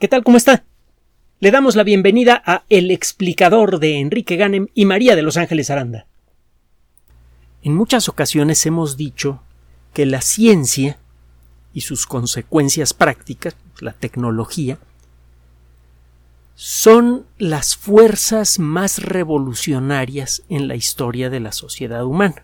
¿Qué tal? ¿Cómo está? Le damos la bienvenida a El explicador de Enrique Ganem y María de Los Ángeles Aranda. En muchas ocasiones hemos dicho que la ciencia y sus consecuencias prácticas, la tecnología, son las fuerzas más revolucionarias en la historia de la sociedad humana.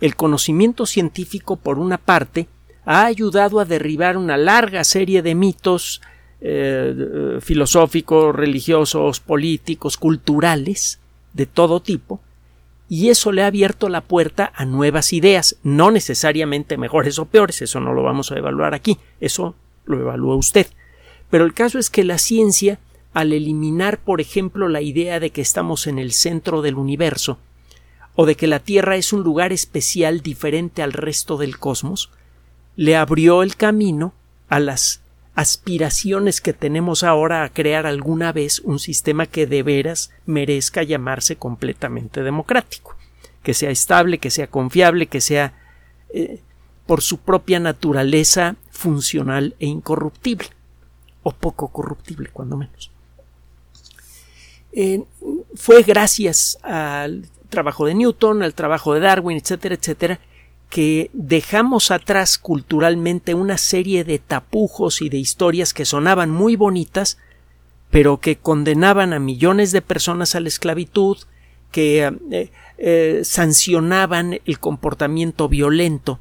El conocimiento científico, por una parte, ha ayudado a derribar una larga serie de mitos eh, filosóficos, religiosos, políticos, culturales, de todo tipo, y eso le ha abierto la puerta a nuevas ideas, no necesariamente mejores o peores, eso no lo vamos a evaluar aquí, eso lo evalúa usted. Pero el caso es que la ciencia, al eliminar, por ejemplo, la idea de que estamos en el centro del universo, o de que la Tierra es un lugar especial diferente al resto del cosmos, le abrió el camino a las aspiraciones que tenemos ahora a crear alguna vez un sistema que de veras merezca llamarse completamente democrático, que sea estable, que sea confiable, que sea eh, por su propia naturaleza funcional e incorruptible, o poco corruptible, cuando menos. Eh, fue gracias al trabajo de Newton, al trabajo de Darwin, etcétera, etcétera, que dejamos atrás culturalmente una serie de tapujos y de historias que sonaban muy bonitas, pero que condenaban a millones de personas a la esclavitud, que eh, eh, sancionaban el comportamiento violento,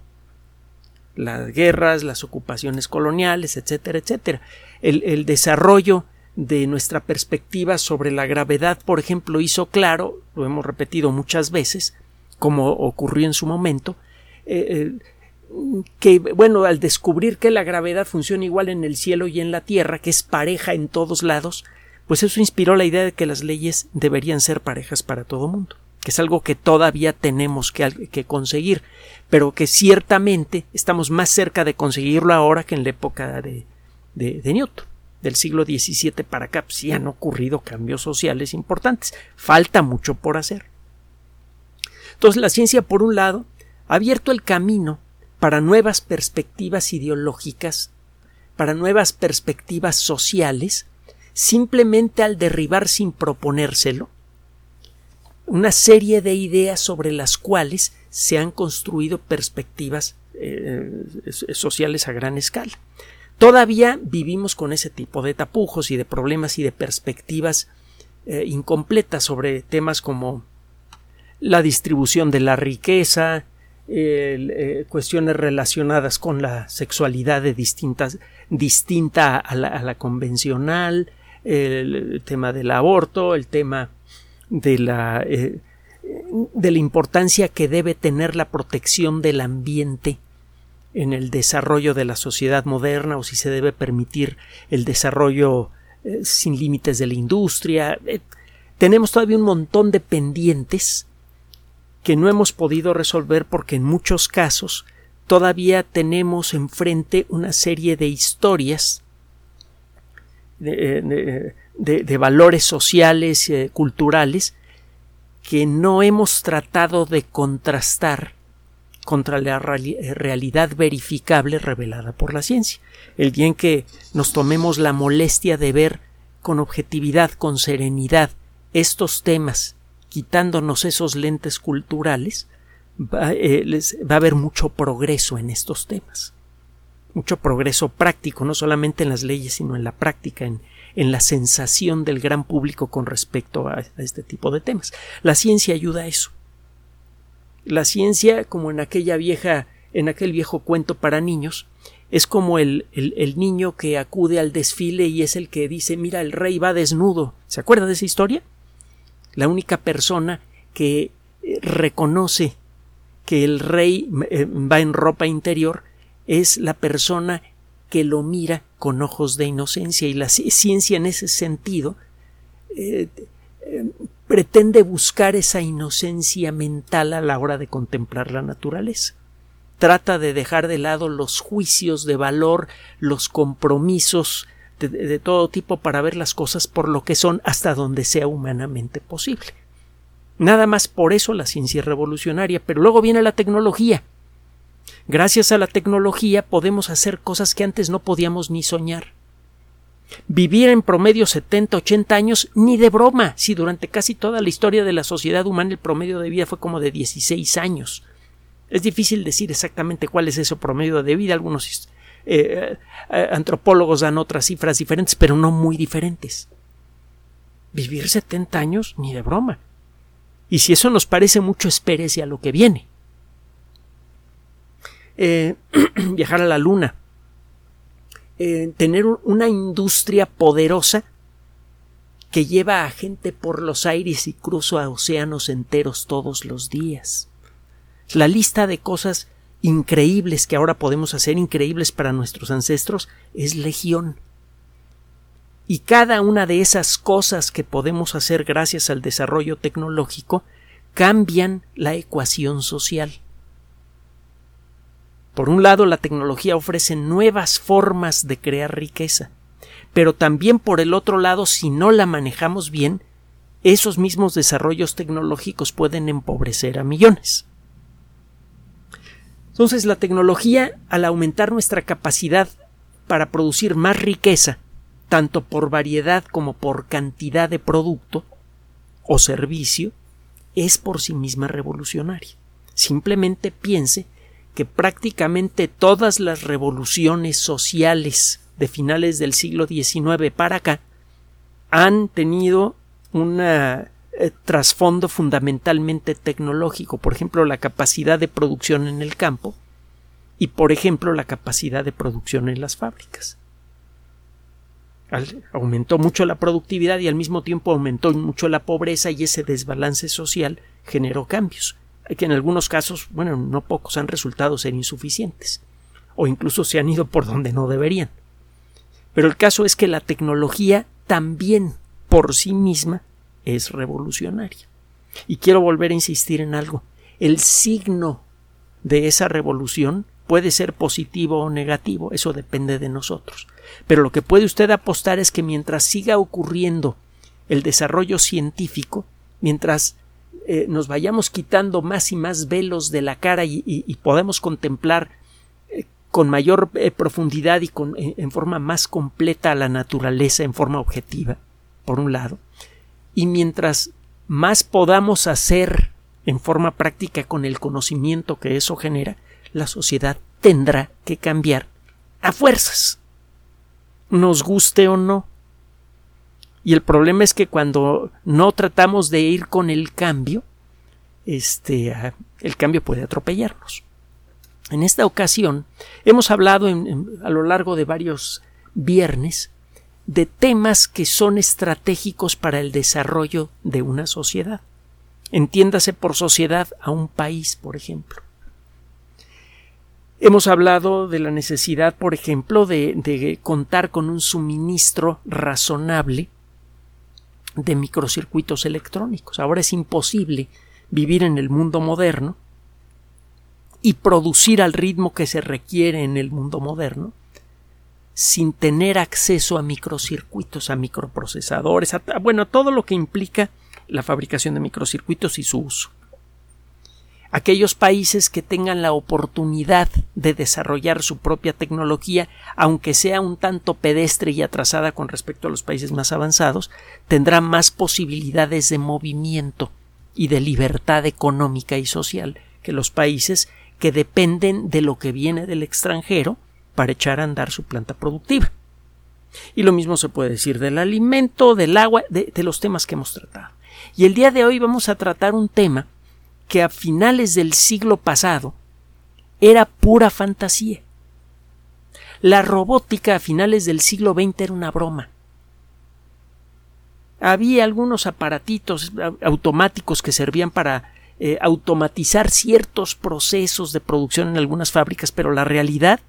las guerras, las ocupaciones coloniales, etcétera, etcétera. El, el desarrollo de nuestra perspectiva sobre la gravedad, por ejemplo, hizo claro, lo hemos repetido muchas veces, como ocurrió en su momento, eh, eh, que, bueno, al descubrir que la gravedad funciona igual en el cielo y en la tierra, que es pareja en todos lados, pues eso inspiró la idea de que las leyes deberían ser parejas para todo mundo, que es algo que todavía tenemos que, conseguir, pero que ciertamente estamos más cerca de conseguirlo ahora que en la época de, de, Newton del siglo XVII para acá, sí han ocurrido cambios sociales importantes. Falta mucho por hacer. Entonces la ciencia, por un lado, abierto el camino para nuevas perspectivas ideológicas, para nuevas perspectivas sociales, simplemente al derribar sin proponérselo una serie de ideas sobre las cuales se han construido perspectivas eh, sociales a gran escala. Todavía vivimos con ese tipo de tapujos y de problemas y de perspectivas eh, incompletas sobre temas como la distribución de la riqueza, eh, cuestiones relacionadas con la sexualidad de distintas, distinta a la, convencional, el, tema del aborto, el tema de la, eh, de la importancia que debe tener la protección del ambiente en el desarrollo de la sociedad moderna o si se debe permitir el desarrollo eh, sin límites de la industria. tenemos todavía un montón de pendientes que no hemos podido resolver porque en muchos casos todavía tenemos enfrente una serie de historias de, eh, valores sociales, y culturales, que no hemos tratado de contrastar contra la realidad verificable revelada por la ciencia. El día en que nos tomemos la molestia de ver con objetividad, con serenidad, estos temas quitándonos esos lentes culturales, eh, va, a haber mucho progreso en estos temas. Mucho progreso práctico, no solamente en las leyes, sino en la práctica, en, la sensación del gran público con respecto a, este tipo de temas. La ciencia ayuda a eso. La ciencia, como en aquella vieja, en aquel viejo cuento para niños, es como el, el, niño que acude al desfile y es el que dice mira el rey va desnudo. ¿Se acuerda de esa historia? La única persona que eh, reconoce que el rey eh, va en ropa interior es la persona que lo mira con ojos de inocencia y la ciencia en ese sentido eh, pretende buscar esa inocencia mental a la hora de contemplar la naturaleza. Trata de dejar de lado los juicios de valor, los compromisos de, todo tipo para ver las cosas por lo que son hasta donde sea humanamente posible. Nada más por eso la ciencia es revolucionaria, pero luego viene la tecnología. Gracias a la tecnología podemos hacer cosas que antes no podíamos ni soñar. Vivir en promedio 70, 80 años, ni de broma, si durante casi toda la historia de la sociedad humana el promedio de vida fue como de 16 años. Es difícil decir exactamente cuál es ese promedio de vida. Algunos eh, eh, antropólogos dan otras cifras diferentes, pero no muy diferentes. Vivir 70 años, ni de broma. Y si eso nos parece mucho, espérese a lo que viene. Eh, viajar a la luna. tener una industria poderosa que lleva a gente por los aires y cruza océanos enteros todos los días la lista de cosas increíbles que ahora podemos hacer, increíbles para nuestros ancestros, es legión. Y cada una de esas cosas que podemos hacer gracias al desarrollo tecnológico cambian la ecuación social. Por un lado, la tecnología ofrece nuevas formas de crear riqueza, pero también por el otro lado, si no la manejamos bien, esos mismos desarrollos tecnológicos pueden empobrecer a millones. Entonces la tecnología, al aumentar nuestra capacidad para producir más riqueza, tanto por variedad como por cantidad de producto o servicio, es por sí misma revolucionaria. Simplemente piense que prácticamente todas las revoluciones sociales de finales del siglo XIX para acá han tenido una eh, trasfondo fundamentalmente tecnológico, por ejemplo, la capacidad de producción en el campo y, por ejemplo, la capacidad de producción en las fábricas. aumentó mucho la productividad y al mismo tiempo aumentó mucho la pobreza y ese desbalance social generó cambios, que en algunos casos, bueno, no pocos han resultado ser insuficientes o incluso se han ido por donde no deberían. Pero el caso es que la tecnología también por sí misma es revolucionaria. Y quiero volver a insistir en algo. El signo de esa revolución puede ser positivo o negativo, eso depende de nosotros. Pero lo que puede usted apostar es que mientras siga ocurriendo el desarrollo científico, mientras eh, nos vayamos quitando más y más velos de la cara y, podemos contemplar eh, con mayor eh, profundidad y con, en forma más completa a la naturaleza en forma objetiva, por un lado, y mientras más podamos hacer en forma práctica con el conocimiento que eso genera, la sociedad tendrá que cambiar a fuerzas, nos guste o no. Y el problema es que cuando no tratamos de ir con el cambio, este, el cambio puede atropellarnos. En esta ocasión hemos hablado a lo largo de varios viernes de temas que son estratégicos para el desarrollo de una sociedad. Entiéndase por sociedad a un país, por ejemplo. Hemos hablado de la necesidad, por ejemplo, de, de, contar con un suministro razonable de microcircuitos electrónicos. Ahora es imposible vivir en el mundo moderno y producir al ritmo que se requiere en el mundo moderno sin tener acceso a microcircuitos, a microprocesadores, a, bueno, todo lo que implica la fabricación de microcircuitos y su uso. Aquellos países que tengan la oportunidad de desarrollar su propia tecnología, aunque sea un tanto pedestre y atrasada con respecto a los países más avanzados, tendrán más posibilidades de movimiento y de libertad económica y social que los países que dependen de lo que viene del extranjero para echar a andar su planta productiva. Y lo mismo se puede decir del alimento, del agua, de, los temas que hemos tratado. Y el día de hoy vamos a tratar un tema que a finales del siglo pasado era pura fantasía. La robótica a finales del siglo XX era una broma. Había algunos aparatitos automáticos que servían para eh, automatizar ciertos procesos de producción en algunas fábricas, pero la realidad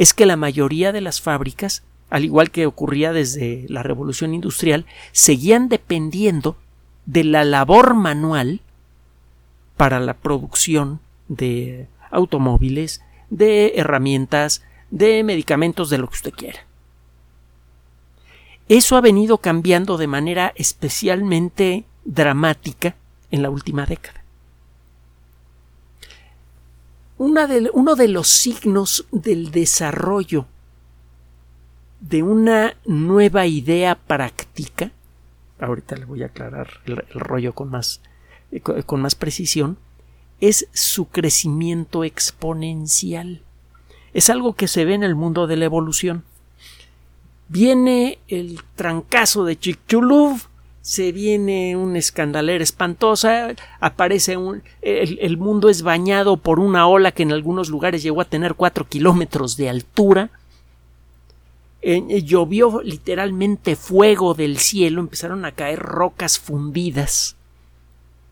es que la mayoría de las fábricas, al igual que ocurría desde la revolución industrial, seguían dependiendo de la labor manual para la producción de automóviles, de herramientas, de medicamentos, de lo que usted quiera. Eso ha venido cambiando de manera especialmente dramática en la última década. Uno de los signos del desarrollo de una nueva idea práctica, ahorita le voy a aclarar el, rollo con más, eh, con más precisión, es su crecimiento exponencial. Es algo que se ve en el mundo de la evolución. Viene el trancazo de Chicxulub, se viene una escandalera espantosa, aparece un, el, mundo es bañado por una ola que en algunos lugares llegó a tener cuatro kilómetros de altura, eh, llovió literalmente fuego del cielo, empezaron a caer rocas fundidas,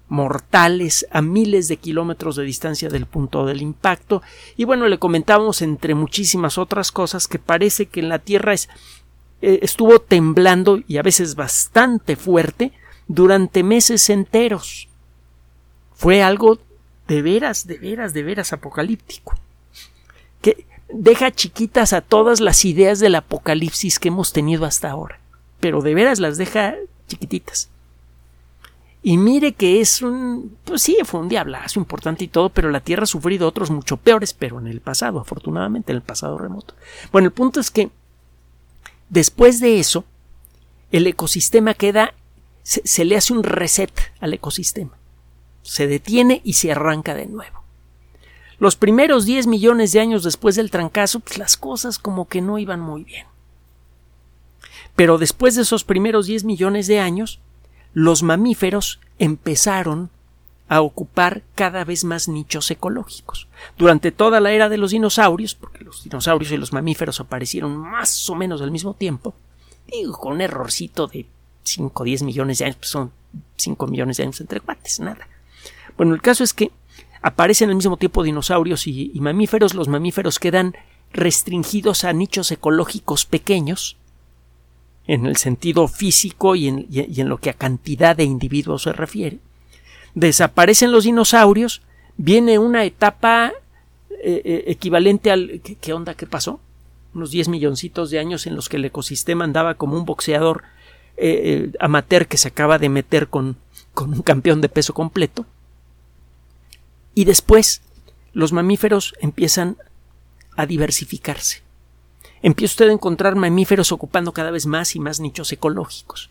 mortales a miles de kilómetros de distancia del punto del impacto, y bueno, le comentábamos entre muchísimas otras cosas que parece que en la Tierra es eh, estuvo temblando y a veces bastante fuerte durante meses enteros. Fue algo de veras, de veras, de veras apocalíptico. Que deja chiquitas a todas las ideas del apocalipsis que hemos tenido hasta ahora. Pero de veras las deja chiquititas. Y mire que es un. Pues sí, fue un diablazo importante y todo, pero la Tierra ha sufrido otros mucho peores, pero en el pasado, afortunadamente, en el pasado remoto. Bueno, el punto es que Después de eso, el ecosistema queda, se, le hace un reset al ecosistema. Se detiene y se arranca de nuevo. Los primeros 10 millones de años después del trancazo, pues las cosas como que no iban muy bien. Pero después de esos primeros 10 millones de años, los mamíferos empezaron a ocupar cada vez más nichos ecológicos. Durante toda la era de los dinosaurios, porque los dinosaurios y los mamíferos aparecieron más o menos al mismo tiempo, digo, con un errorcito de 5 o 10 millones de años, pues son 5 millones de años entre cuates, nada. Bueno, el caso es que aparecen al mismo tiempo dinosaurios y, mamíferos, los mamíferos quedan restringidos a nichos ecológicos pequeños, en el sentido físico y en lo que a cantidad de individuos se refiere, desaparecen los dinosaurios, viene una etapa eh, eh, equivalente al ¿qué, onda? ¿Qué pasó? Unos 10 milloncitos de años en los que el ecosistema andaba como un boxeador eh, amateur que se acaba de meter con, con un campeón de peso completo. Y después los mamíferos empiezan a diversificarse. Empieza usted a encontrar mamíferos ocupando cada vez más y más nichos ecológicos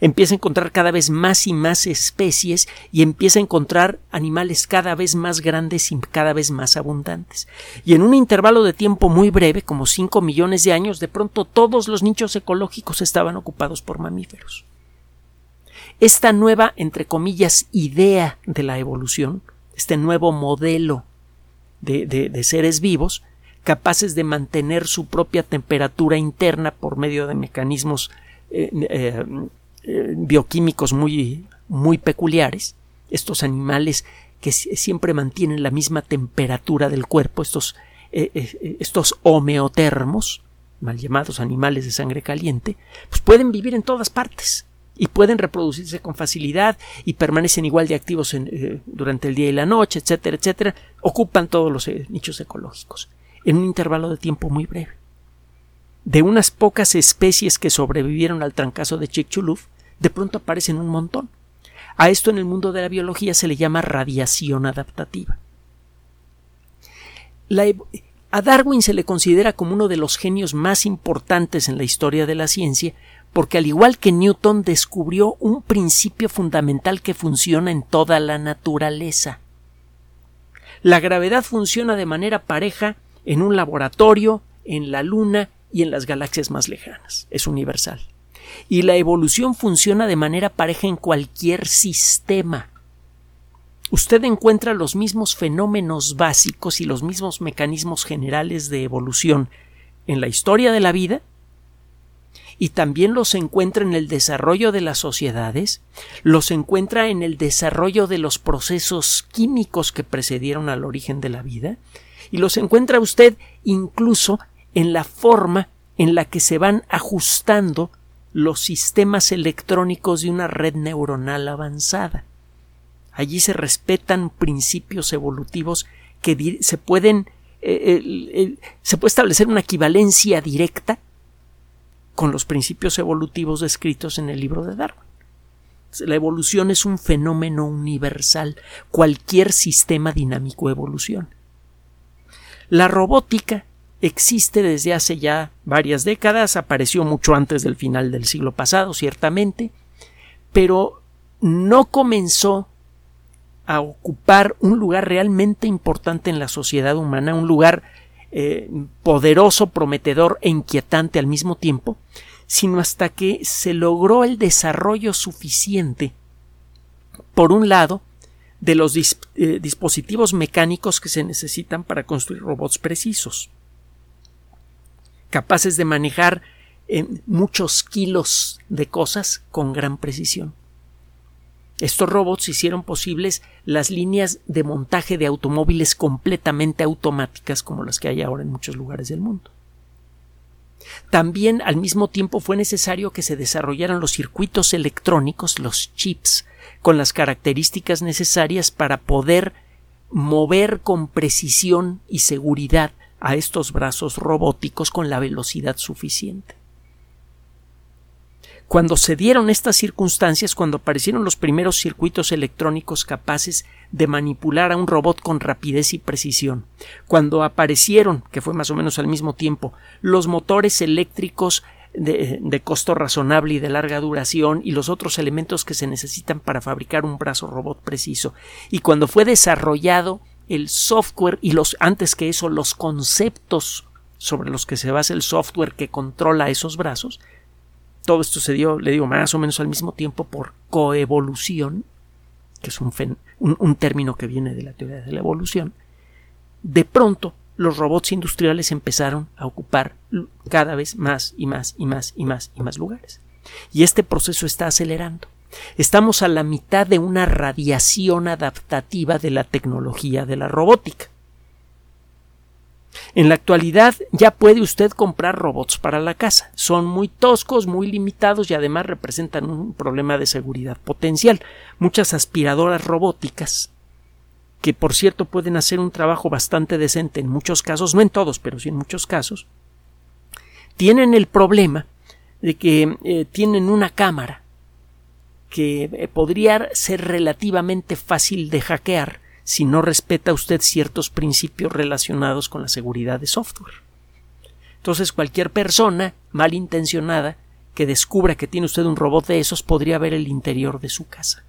empieza a encontrar cada vez más y más especies y empieza a encontrar animales cada vez más grandes y cada vez más abundantes. Y en un intervalo de tiempo muy breve, como 5 millones de años, de pronto todos los nichos ecológicos estaban ocupados por mamíferos. Esta nueva, entre comillas, idea de la evolución, este nuevo modelo de, de, seres vivos, capaces de mantener su propia temperatura interna por medio de mecanismos eh, eh, eh, bioquímicos muy, muy peculiares, estos animales que siempre mantienen la misma temperatura del cuerpo, estos, eh, eh, estos homeotermos, mal llamados animales de sangre caliente, pues pueden vivir en todas partes y pueden reproducirse con facilidad y permanecen igual de activos durante el día y la noche, etcétera, etcétera, ocupan todos los nichos ecológicos en un intervalo de tiempo muy breve. De unas pocas especies que sobrevivieron al trancazo de Chicxulub, de pronto aparecen un montón. A esto en el mundo de la biología se le llama radiación adaptativa. a Darwin se le considera como uno de los genios más importantes en la historia de la ciencia porque al igual que Newton descubrió un principio fundamental que funciona en toda la naturaleza. La gravedad funciona de manera pareja en un laboratorio, en la Luna y en las galaxias más lejanas. Es universal y la evolución funciona de manera pareja en cualquier sistema. Usted encuentra los mismos fenómenos básicos y los mismos mecanismos generales de evolución en la historia de la vida y también los encuentra en el desarrollo de las sociedades, los encuentra en el desarrollo de los procesos químicos que precedieron al origen de la vida, y los encuentra usted incluso en la forma en la que se van ajustando los sistemas electrónicos de una red neuronal avanzada. Allí se respetan principios evolutivos que se pueden eh, se puede establecer una equivalencia directa con los principios evolutivos descritos en el libro de Darwin. La evolución es un fenómeno universal. Cualquier sistema dinámico evoluciona. La robótica existe desde hace ya varias décadas, apareció mucho antes del final del siglo pasado, ciertamente, pero no comenzó a ocupar un lugar realmente importante en la sociedad humana, un lugar eh, poderoso, prometedor e inquietante al mismo tiempo, sino hasta que se logró el desarrollo suficiente, por un lado, de los eh, dispositivos mecánicos que se necesitan para construir robots precisos, capaces de manejar eh, muchos kilos de cosas con gran precisión. Estos robots hicieron posibles las líneas de montaje de automóviles completamente automáticas como las que hay ahora en muchos lugares del mundo. También al mismo tiempo fue necesario que se desarrollaran los circuitos electrónicos, los chips, con las características necesarias para poder mover con precisión y seguridad a estos brazos robóticos con la velocidad suficiente. Cuando se dieron estas circunstancias, cuando aparecieron los primeros circuitos electrónicos capaces de manipular a un robot con rapidez y precisión, cuando aparecieron, que fue más o menos al mismo tiempo, los motores eléctricos de, de, costo razonable y de larga duración y los otros elementos que se necesitan para fabricar un brazo robot preciso, y cuando fue desarrollado el software y los antes que eso los conceptos sobre los que se basa el software que controla esos brazos, todo esto se dio, le digo, más o menos al mismo tiempo por coevolución, que es un, un, término que viene de la teoría de la evolución, de pronto los robots industriales empezaron a ocupar cada vez más y más y más y más y más lugares. Y este proceso está acelerando. Estamos a la mitad de una radiación adaptativa de la tecnología de la robótica. En la actualidad ya puede usted comprar robots para la casa. Son muy toscos, muy limitados y además representan un problema de seguridad potencial. Muchas aspiradoras robóticas, que por cierto pueden hacer un trabajo bastante decente en muchos casos, no en todos, pero sí en muchos casos, tienen el problema de que eh, tienen una cámara que eh, podría ser relativamente fácil de hackear si no respeta usted ciertos principios relacionados con la seguridad de software. Entonces cualquier persona malintencionada que descubra que tiene usted un robot de esos podría ver el interior de su casa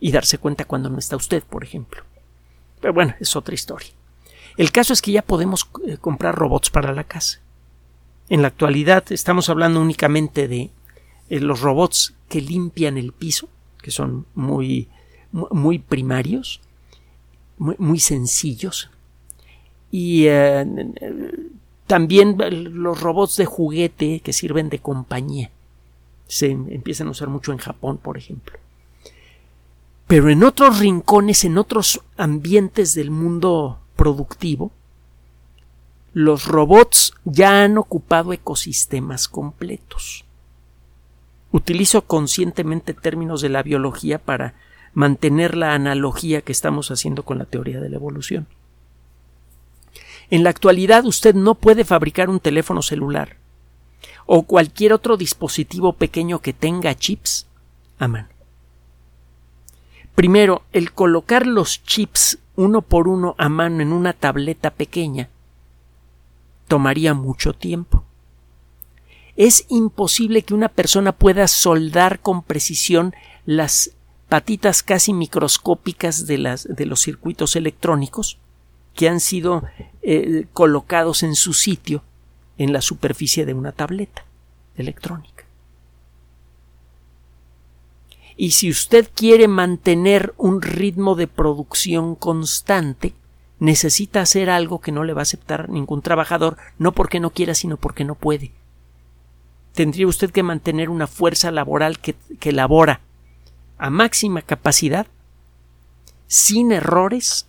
y darse cuenta cuando no está usted, por ejemplo. Pero bueno, es otra historia. El caso es que ya podemos eh, comprar robots para la casa. En la actualidad estamos hablando únicamente de eh, los robots que limpian el piso, que son muy, muy primarios, muy, sencillos. Y eh, también los robots de juguete que sirven de compañía. Se empiezan a usar mucho en Japón, por ejemplo. Pero en otros rincones, en otros ambientes del mundo productivo, los robots ya han ocupado ecosistemas completos. Utilizo conscientemente términos de la biología para mantener la analogía que estamos haciendo con la teoría de la evolución. En la actualidad usted no puede fabricar un teléfono celular o cualquier otro dispositivo pequeño que tenga chips a mano. Primero, el colocar los chips uno por uno a mano en una tableta pequeña tomaría mucho tiempo. Es imposible que una persona pueda soldar con precisión las patitas casi microscópicas de, las, de los circuitos electrónicos que han sido eh, colocados en su sitio en la superficie de una tableta electrónica. Y si usted quiere mantener un ritmo de producción constante, necesita hacer algo que no le va a aceptar ningún trabajador, no porque no quiera, sino porque no puede. Tendría usted que mantener una fuerza laboral que, que labora a máxima capacidad, sin errores,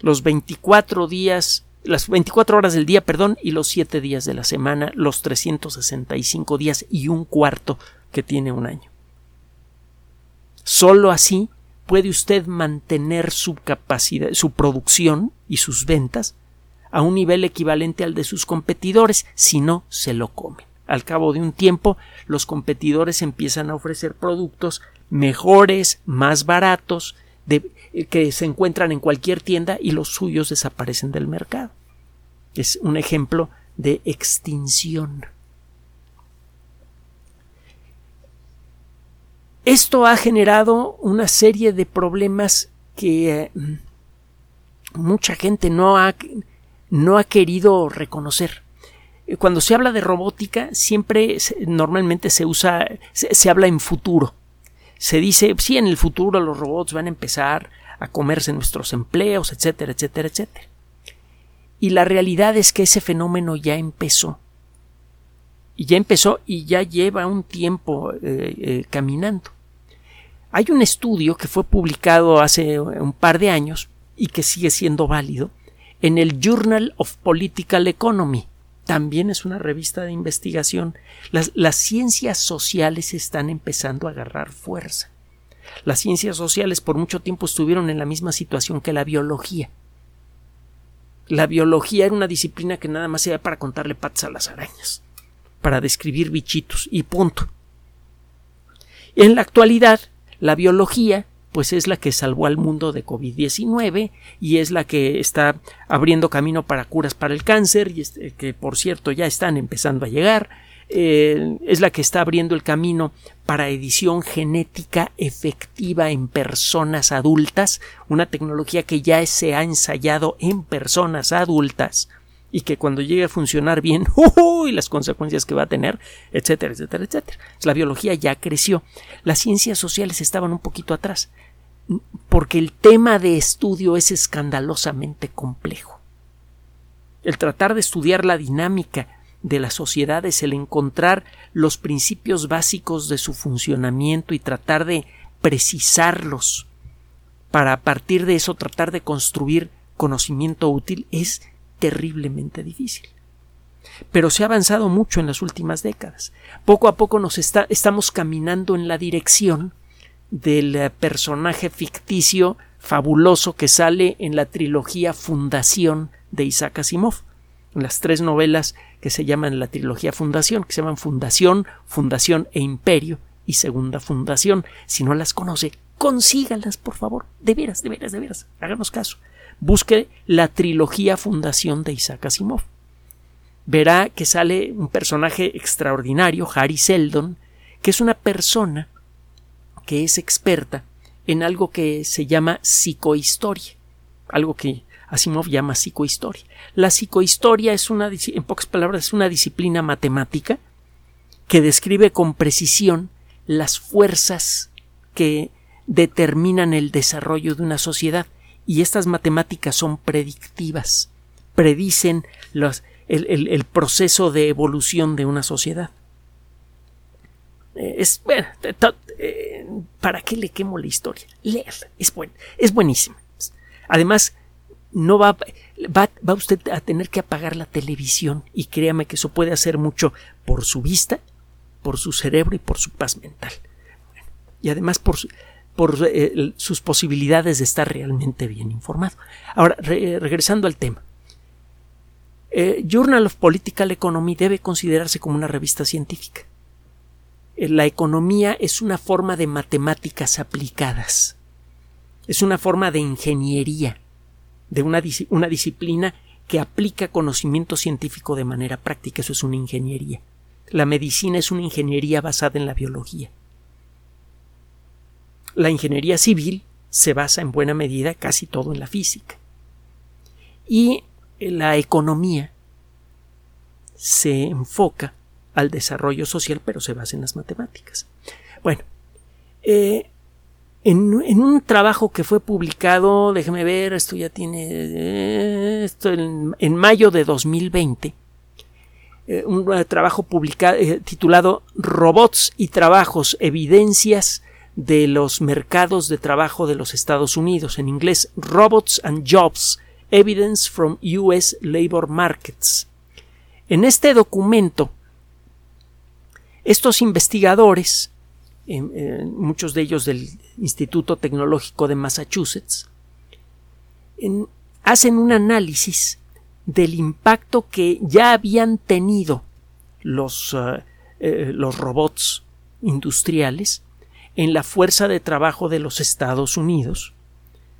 los 24 días, las 24 horas del día, perdón, y los 7 días de la semana, los 365 días y un cuarto que tiene un año. Solo así puede usted mantener su capacidad, su producción y sus ventas a un nivel equivalente al de sus competidores, si no se lo comen. Al cabo de un tiempo, los competidores empiezan a ofrecer productos mejores, más baratos, de, que se encuentran en cualquier tienda y los suyos desaparecen del mercado. Es un ejemplo de extinción. Esto ha generado una serie de problemas que eh, mucha gente no ha, no ha querido reconocer. Cuando se habla de robótica, siempre normalmente se usa, se, habla en futuro. Se dice, sí, en el futuro los robots van a empezar a comerse nuestros empleos, etcétera, etcétera, etcétera. Y la realidad es que ese fenómeno ya empezó. Y ya empezó y ya lleva un tiempo eh, eh, caminando. Hay un estudio que fue publicado hace un par de años y que sigue siendo válido en el Journal of Political Economy. También es una revista de investigación. Las, las ciencias sociales están empezando a agarrar fuerza. Las ciencias sociales por mucho tiempo estuvieron en la misma situación que la biología. La biología era una disciplina que nada más era para contarle patas a las arañas, para describir bichitos y punto. En la actualidad, la biología pues es la que salvó al mundo de COVID-19 y es la que está abriendo camino para curas para el cáncer y este, que por cierto ya están empezando a llegar. Eh, es la que está abriendo el camino para edición genética efectiva en personas adultas, una tecnología que ya se ha ensayado en personas adultas y que cuando llegue a funcionar bien, y las consecuencias que va a tener, etcétera, etcétera, etcétera. La biología ya creció. Las ciencias sociales estaban un poquito atrás, porque el tema de estudio es escandalosamente complejo. El tratar de estudiar la dinámica de las sociedades, el encontrar los principios básicos de su funcionamiento y tratar de precisarlos para a partir de eso tratar de construir conocimiento útil es terriblemente difícil. Pero se ha avanzado mucho en las últimas décadas. Poco a poco nos está, estamos caminando en la dirección del eh, personaje ficticio fabuloso que sale en la trilogía Fundación de Isaac Asimov, en las tres novelas que se llaman la trilogía Fundación, que se llaman Fundación, Fundación e Imperio y Segunda Fundación. Si no las conoce, consígalas, por favor. De veras, de veras, de veras. Háganos caso busque la trilogía Fundación de Isaac Asimov. Verá que sale un personaje extraordinario, Harry Seldon, que es una persona que es experta en algo que se llama psicohistoria, algo que Asimov llama psicohistoria. La psicohistoria es una, en pocas palabras, es una disciplina matemática que describe con precisión las fuerzas que determinan el desarrollo de una sociedad y estas matemáticas son predictivas, predicen los, el, proceso de evolución de una sociedad. Eh, es, bueno, eh, ¿para qué le quemo la historia? Leer, es, buen, es buenísima. Además, no va, va, va, usted a tener que apagar la televisión y créame que eso puede hacer mucho por su vista, por su cerebro y por su paz mental. y además por su, por eh, sus posibilidades de estar realmente bien informado. Ahora, regresando al tema. Eh, Journal of Political Economy debe considerarse como una revista científica. Eh, la economía es una forma de matemáticas aplicadas. Es una forma de ingeniería, de una, una disciplina que aplica conocimiento científico de manera práctica. Eso es una ingeniería. La medicina es una ingeniería basada en la biología. La ingeniería civil se basa en buena medida casi todo en la física. Y la economía se enfoca al desarrollo social, pero se basa en las matemáticas. Bueno, eh, en, un trabajo que fue publicado, déjeme ver, esto ya tiene, eh, esto en, mayo de 2020, eh, un trabajo publicado, titulado Robots y Trabajos, Evidencias de los mercados de trabajo de los Estados Unidos, en inglés Robots and Jobs, Evidence from US Labor Markets. En este documento, estos investigadores, muchos de ellos del Instituto Tecnológico de Massachusetts, hacen un análisis del impacto que ya habían tenido los, eh, eh, los robots industriales en la fuerza de trabajo de los Estados Unidos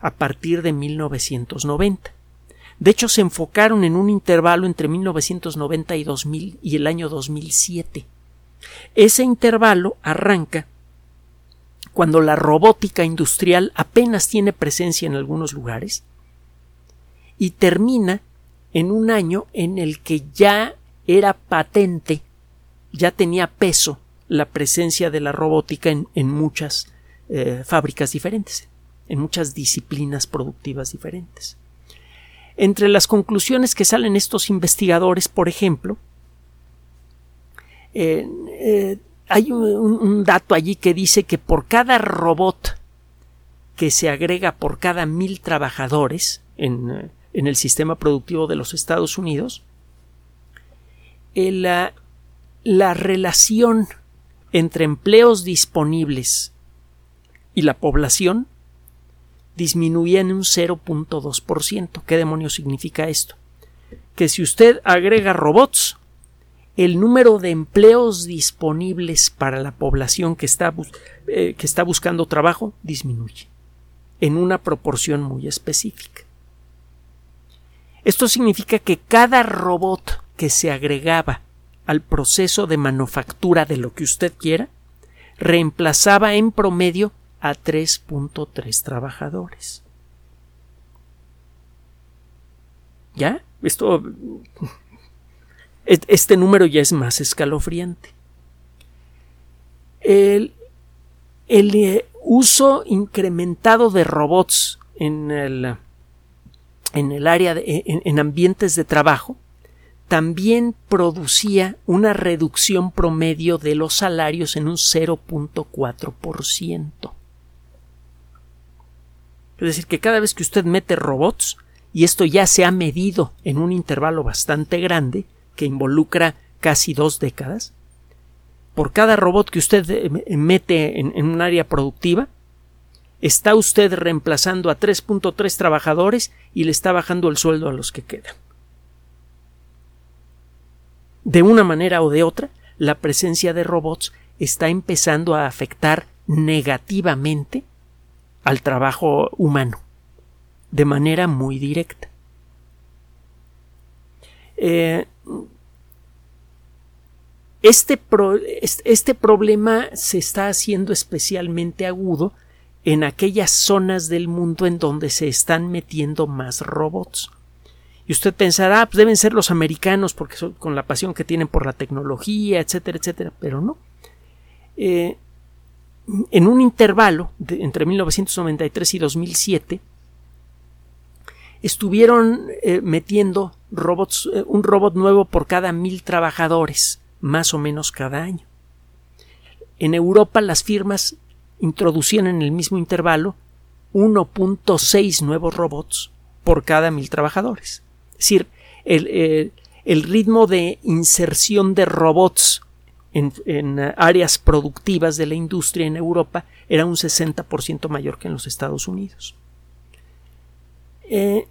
a partir de 1990. De hecho, se enfocaron en un intervalo entre 1990 y 2000 y el año 2007. Ese intervalo arranca cuando la robótica industrial apenas tiene presencia en algunos lugares y termina en un año en el que ya era patente, ya tenía peso la presencia de la robótica en, muchas eh, fábricas diferentes, en muchas disciplinas productivas diferentes. Entre las conclusiones que salen estos investigadores, por ejemplo, eh, eh, hay un, dato allí que dice que por cada robot que se agrega por cada mil trabajadores en, el sistema productivo de los Estados Unidos, la, la relación entre empleos disponibles y la población disminuye en un 0.2%. ¿Qué demonios significa esto? Que si usted agrega robots, el número de empleos disponibles para la población que está, eh, que está buscando trabajo disminuye en una proporción muy específica. Esto significa que cada robot que se agregaba al proceso de manufactura de lo que usted quiera reemplazaba en promedio a 3.3 trabajadores. ¿Ya? Esto este número ya es más escalofriante. El, eh, uso incrementado de robots en el, en el área de, en, ambientes de trabajo también producía una reducción promedio de los salarios en un 0.4%. Es decir, que cada vez que usted mete robots, y esto ya se ha medido en un intervalo bastante grande, que involucra casi dos décadas, por cada robot que usted eh, mete en, un área productiva, está usted reemplazando a 3.3 trabajadores y le está bajando el sueldo a los que quedan. De una manera o de otra, la presencia de robots está empezando a afectar negativamente al trabajo humano, de manera muy directa. Eh, este, este problema se está haciendo especialmente agudo en aquellas zonas del mundo en donde se están metiendo más robots. Y usted pensará, ah, pues deben ser los americanos porque son con la pasión que tienen por la tecnología, etcétera, etcétera, pero no. Eh, en un intervalo de, entre 1993 y 2007 estuvieron eh, metiendo robots, eh, un robot nuevo por cada mil trabajadores más o menos cada año. En Europa las firmas introducían en el mismo intervalo 1.6 nuevos robots por cada mil trabajadores. Decir, el, ritmo de inserción de robots en, áreas productivas de la industria en Europa era un 60% mayor que en los Estados Unidos. Eh,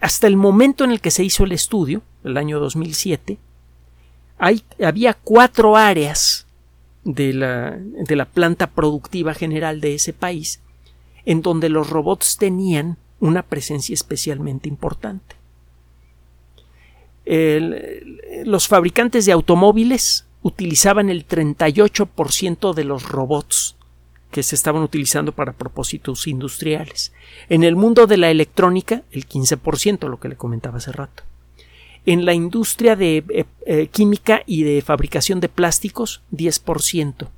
hasta el momento en el que se hizo el estudio, el año 2007, hay, había cuatro áreas de la, de la planta productiva general de ese país en donde los robots tenían una presencia especialmente importante. los fabricantes de automóviles utilizaban el 38% de los robots que se estaban utilizando para propósitos industriales. En el mundo de la electrónica, el 15%, lo que le comentaba hace rato. En la industria de eh, eh, química y de fabricación de plásticos, 10%.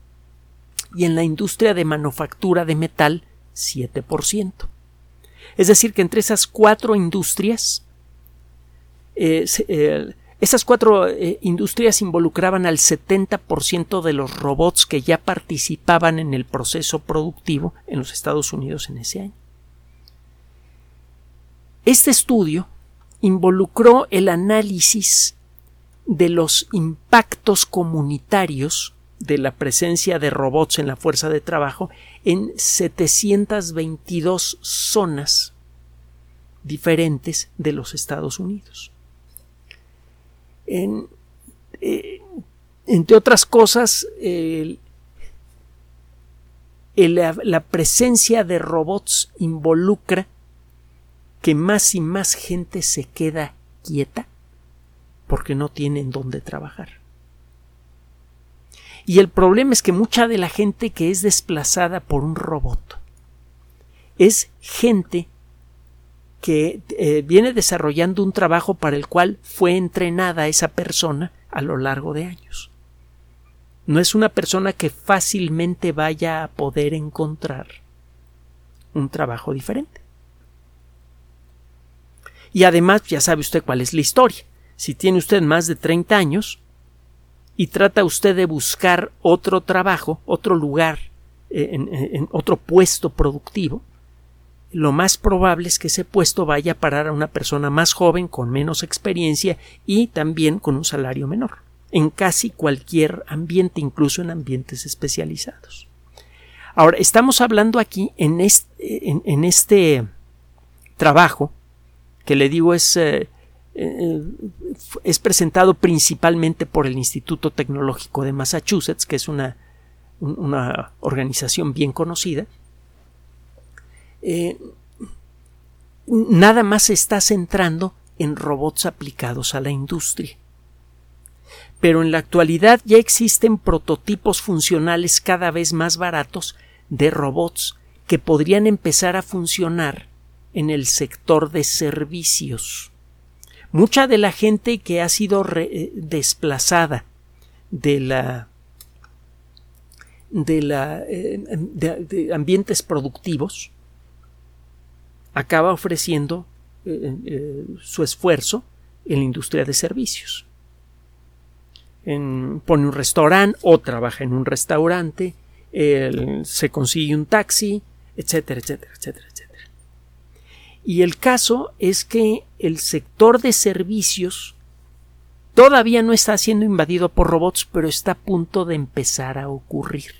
Y en la industria de manufactura de metal, 7%. Es decir, que entre esas cuatro industrias, eh, esas cuatro industrias involucraban al 70% de los robots que ya participaban en el proceso productivo en los Estados Unidos en ese año. Este estudio involucró el análisis de los impactos comunitarios de la presencia de robots en la fuerza de trabajo en 722 zonas diferentes de los Estados Unidos. En, eh, entre otras cosas, la presencia de robots involucra que más y más gente se queda quieta porque no tienen dónde trabajar. Y el problema es que mucha de la gente que es desplazada por un robot es gente que eh, viene desarrollando un trabajo para el cual fue entrenada esa persona a lo largo de años. No es una persona que fácilmente vaya a poder encontrar un trabajo diferente. Y además ya sabe usted cuál es la historia. Si tiene usted más de 30 años y trata usted de buscar otro trabajo, otro lugar, eh, en otro puesto productivo, lo más probable es que ese puesto vaya a parar a una persona más joven, con menos experiencia y también con un salario menor, en casi cualquier ambiente, incluso en ambientes especializados. Ahora, estamos hablando aquí en este, trabajo, que le digo es, eh, eh, es presentado principalmente por el Instituto Tecnológico de Massachusetts, que es una, organización bien conocida, eh, nada más se está centrando en robots aplicados a la industria. Pero en la actualidad ya existen prototipos funcionales cada vez más baratos de robots que podrían empezar a funcionar en el sector de servicios. Mucha de la gente que ha sido eh, desplazada de la eh, de ambientes productivos acaba ofreciendo eh, su esfuerzo en la industria de servicios. pone un restaurante o trabaja en un restaurante, se consigue un taxi, etcétera, etcétera, etcétera, etcétera. Y el caso es que el sector de servicios todavía no está siendo invadido por robots, pero está a punto de empezar a ocurrir.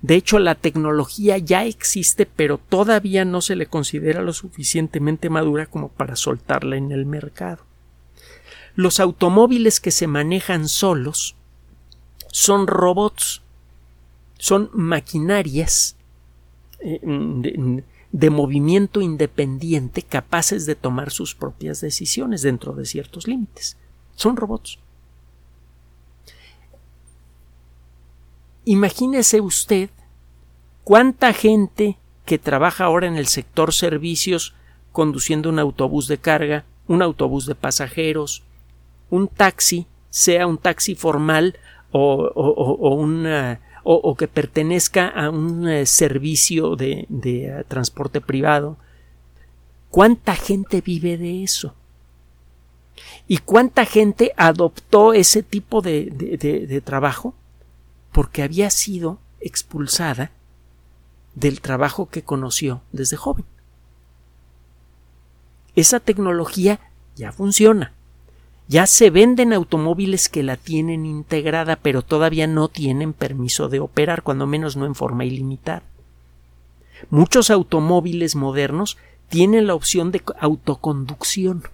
De hecho, la tecnología ya existe, pero todavía no se le considera lo suficientemente madura como para soltarla en el mercado. Los automóviles que se manejan solos son robots, son maquinarias eh, de, movimiento independiente capaces de tomar sus propias decisiones dentro de ciertos límites. Son robots. Imagínese usted cuánta gente que trabaja ahora en el sector servicios conduciendo un autobús de carga, un autobús de pasajeros, un taxi, sea un taxi formal o, o, que pertenezca a un eh, servicio de, eh, transporte privado. ¿Cuánta gente vive de eso? ¿Y cuánta gente adoptó ese tipo de trabajo? porque había sido expulsada del trabajo que conoció desde joven. Esa tecnología ya funciona. Ya se venden automóviles que la tienen integrada, pero todavía no tienen permiso de operar, cuando menos no en forma ilimitada. Muchos automóviles modernos tienen la opción de autoconducción.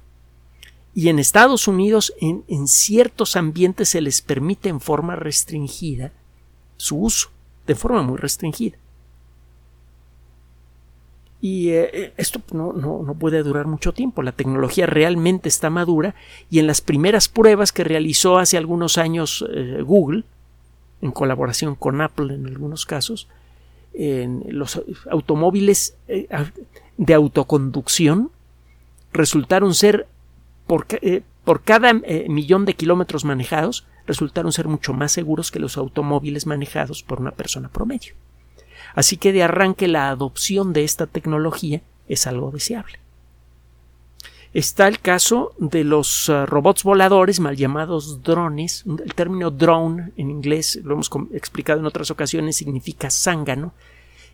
Y en Estados Unidos, en, ciertos ambientes se les permite en forma restringida su uso de forma muy restringida. Y eh, eh, esto no, no, puede durar mucho tiempo. La tecnología realmente está madura y en las primeras pruebas que realizó hace algunos años eh, Google, en colaboración con Apple en algunos casos, en los automóviles de autoconducción resultaron ser por, por cada millón de kilómetros manejados resultaron ser mucho más seguros que los automóviles manejados por una persona promedio. Así que de arranque la adopción de esta tecnología es algo deseable. Está el caso de los uh, robots voladores mal llamados drones. El término drone en inglés, lo hemos explicado en otras ocasiones, significa zángano.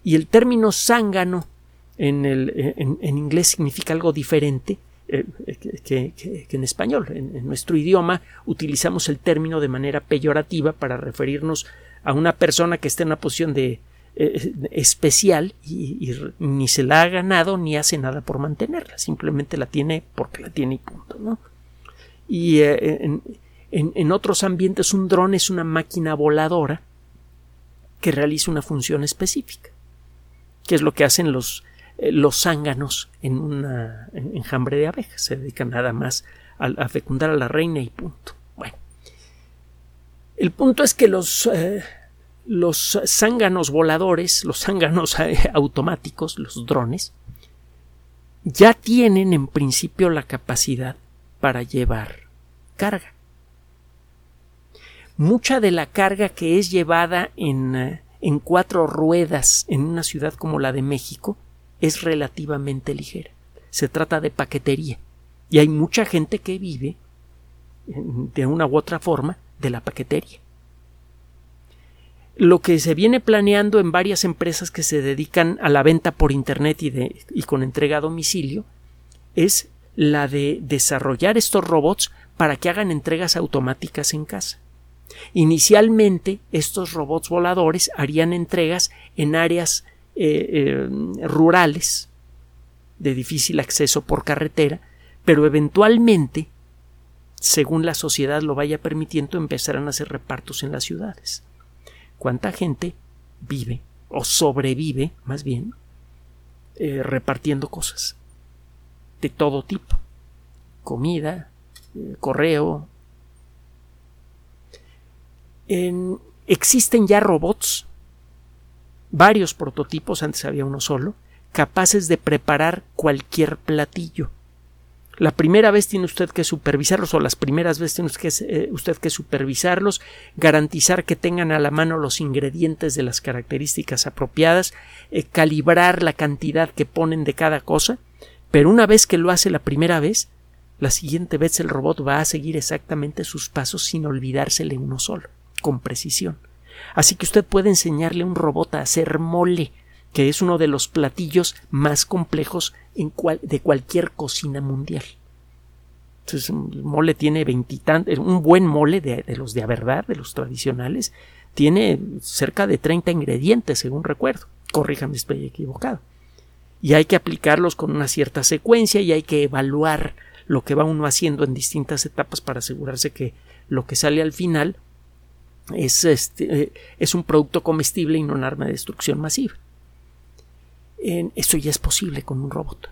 Y el término zángano en, el, en inglés significa algo diferente eh, que, en español. En, nuestro idioma utilizamos el término de manera peyorativa para referirnos a una persona que está en una posición de eh, especial y, ni se la ha ganado ni hace nada por mantenerla, simplemente la tiene porque la tiene y punto. ¿no? Y eh, en, otros ambientes un dron es una máquina voladora que realiza una función específica, que es lo que hacen los eh, los zánganos en un enjambre de abejas. Se dedican nada más a, fecundar a la reina y punto. Bueno, el punto es que los, los zánganos voladores, los zánganos automáticos, los drones, ya tienen en principio la capacidad para llevar carga. Mucha de la carga que es llevada en, eh, en cuatro ruedas en una ciudad como la de México es relativamente ligera. Se trata de paquetería. Y hay mucha gente que vive de una u otra forma de la paquetería. Lo que se viene planeando en varias empresas que se dedican a la venta por Internet y, con entrega a domicilio es la de desarrollar estos robots para que hagan entregas automáticas en casa. Inicialmente, estos robots voladores harían entregas en áreas eh, eh, rurales de difícil acceso por carretera, pero eventualmente, según la sociedad lo vaya permitiendo, empezarán a hacer repartos en las ciudades. ¿Cuánta gente vive o sobrevive, más bien, eh, repartiendo cosas de todo tipo? Comida, correo, existen ya robots, varios prototipos, antes había uno solo, capaces de preparar cualquier platillo. La primera vez tiene usted que supervisarlos o las primeras veces tiene usted que, eh, supervisarlos, garantizar que tengan a la mano los ingredientes de las características apropiadas, eh, calibrar la cantidad que ponen de cada cosa, pero una vez que lo hace la primera vez, la siguiente vez el robot va a seguir exactamente sus pasos sin olvidársele uno solo con precisión. Así que usted puede enseñarle a un robot a hacer mole, que es uno de los platillos más complejos de cualquier cocina mundial. Entonces, un mole tiene veintitantos, un buen mole de, los de a verdad, de los tradicionales, tiene cerca de 30 ingredientes, según recuerdo. Corríjame si estoy equivocado. Y hay que aplicarlos con una cierta secuencia y hay que evaluar lo que va uno haciendo en distintas etapas para asegurarse que lo que sale al final es, este, es un producto comestible y no un arma de destrucción masiva. Eso ya es posible con un robot.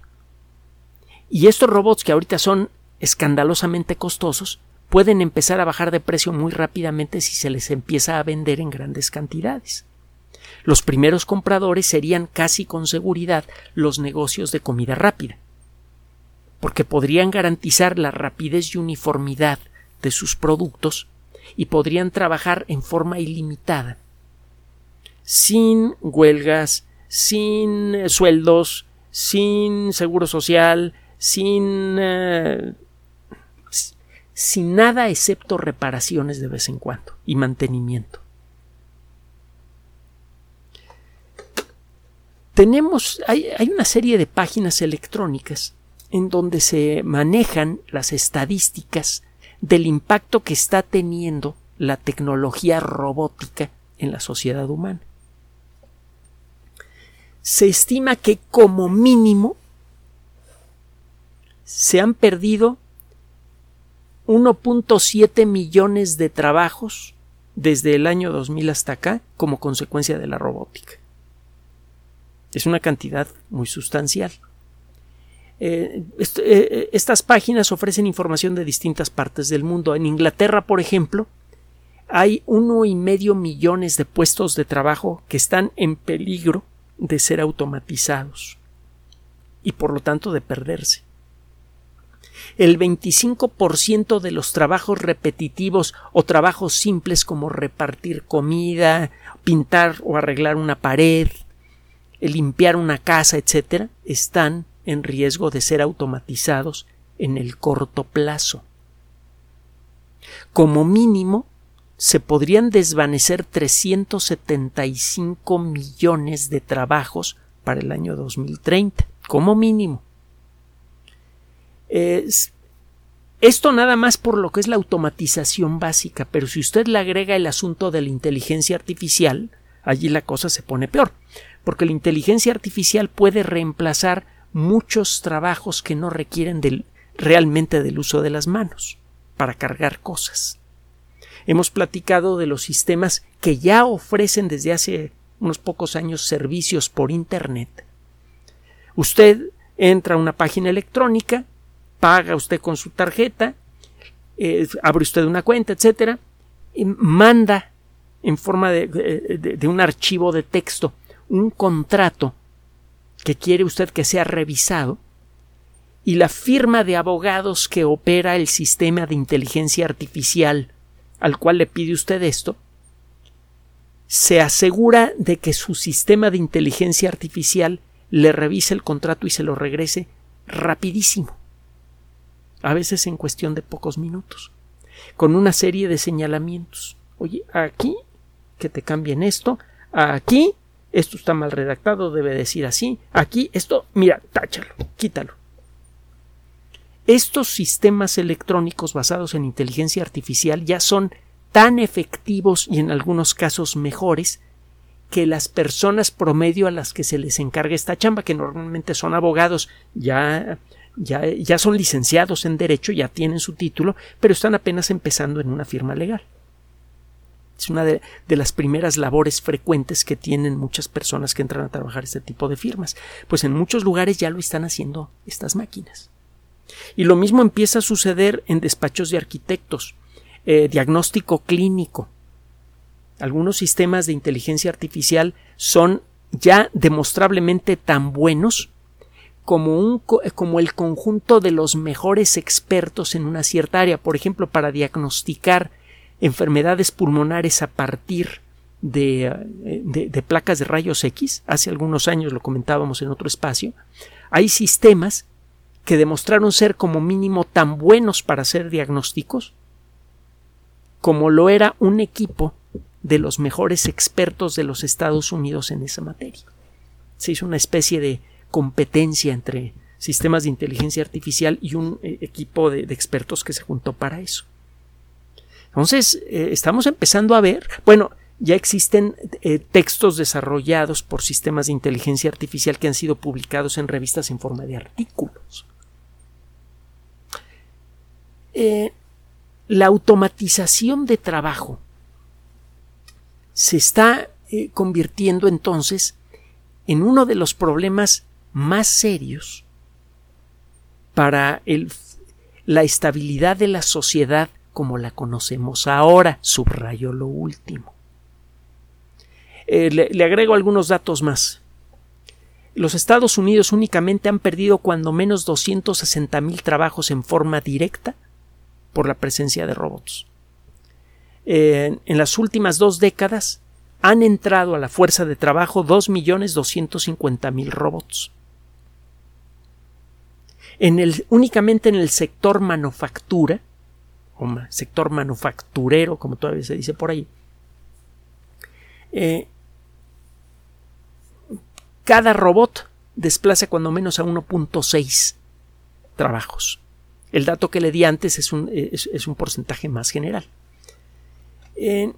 Y estos robots que ahorita son escandalosamente costosos pueden empezar a bajar de precio muy rápidamente si se les empieza a vender en grandes cantidades. Los primeros compradores serían casi con seguridad los negocios de comida rápida, porque podrían garantizar la rapidez y uniformidad de sus productos y podrían trabajar en forma ilimitada, sin huelgas, sin eh, sueldos, sin seguro social, sin, eh, sin nada excepto reparaciones de vez en cuando y mantenimiento. Tenemos, hay, hay una serie de páginas electrónicas en donde se manejan las estadísticas del impacto que está teniendo la tecnología robótica en la sociedad humana. Se estima que como mínimo se han perdido 1.7 millones de trabajos desde el año 2000 hasta acá como consecuencia de la robótica. Es una cantidad muy sustancial. Eh, eh, eh, estas páginas ofrecen información de distintas partes del mundo. En Inglaterra, por ejemplo, hay uno y medio millones de puestos de trabajo que están en peligro de ser automatizados y por lo tanto de perderse. El 25% de los trabajos repetitivos o trabajos simples como repartir comida, pintar o arreglar una pared, limpiar una casa, etc., están en riesgo de ser automatizados en el corto plazo. Como mínimo, se podrían desvanecer 375 millones de trabajos para el año 2030, como mínimo. esto nada más por lo que es la automatización básica, pero si usted le agrega el asunto de la inteligencia artificial, allí la cosa se pone peor, porque la inteligencia artificial puede reemplazar muchos trabajos que no requieren realmente del uso de las manos para cargar cosas. Hemos platicado de los sistemas que ya ofrecen desde hace unos pocos años servicios por Internet. Usted entra a una página electrónica, paga usted con su tarjeta, eh, abre usted una cuenta, etcétera, y manda en forma de, un archivo de texto un contrato que quiere usted que sea revisado y la firma de abogados que opera el sistema de inteligencia artificial al cual le pide usted esto, se asegura de que su sistema de inteligencia artificial le revise el contrato y se lo regrese rapidísimo, a veces en cuestión de pocos minutos, con una serie de señalamientos. Oye, aquí que te cambien esto, aquí esto está mal redactado, debe decir así, aquí esto, mira, táchalo, quítalo. Estos sistemas electrónicos basados en inteligencia artificial ya son tan efectivos y en algunos casos mejores que las personas promedio a las que se les encarga esta chamba, que normalmente son abogados ya, ya, ya son licenciados en derecho, ya tienen su título, pero están apenas empezando en una firma legal. Es una de, las primeras labores frecuentes que tienen muchas personas que entran a trabajar este tipo de firmas. Pues en muchos lugares ya lo están haciendo estas máquinas. Y lo mismo empieza a suceder en despachos de arquitectos, eh, diagnóstico clínico. Algunos sistemas de inteligencia artificial son ya demostrablemente tan buenos como, un, como el conjunto de los mejores expertos en una cierta área, por ejemplo, para diagnosticar enfermedades pulmonares a partir de, de, placas de rayos X, hace algunos años lo comentábamos en otro espacio, hay sistemas que demostraron ser como mínimo tan buenos para hacer diagnósticos como lo era un equipo de los mejores expertos de los Estados Unidos en esa materia. Se hizo una especie de competencia entre sistemas de inteligencia artificial y un eh, equipo de expertos que se juntó para eso. Entonces, eh, estamos empezando a ver, bueno, ya existen eh, textos desarrollados por sistemas de inteligencia artificial que han sido publicados en revistas en forma de artículos. Eh, la automatización de trabajo se está convirtiendo entonces en uno de los problemas más serios para la estabilidad de la sociedad como la conocemos ahora. Subrayo lo último. Eh, le, agrego algunos datos más. Los Estados Unidos únicamente han perdido cuando menos 260 mil trabajos en forma directa por la presencia de robots. en las últimas dos décadas han entrado a la fuerza de trabajo 2.250.000 robots. En el, únicamente en el sector manufactura sector manufacturero, como todavía se dice por ahí, eh, cada robot desplaza cuando menos a 1.6 trabajos. El dato que le di antes es un, es, un porcentaje más general. En,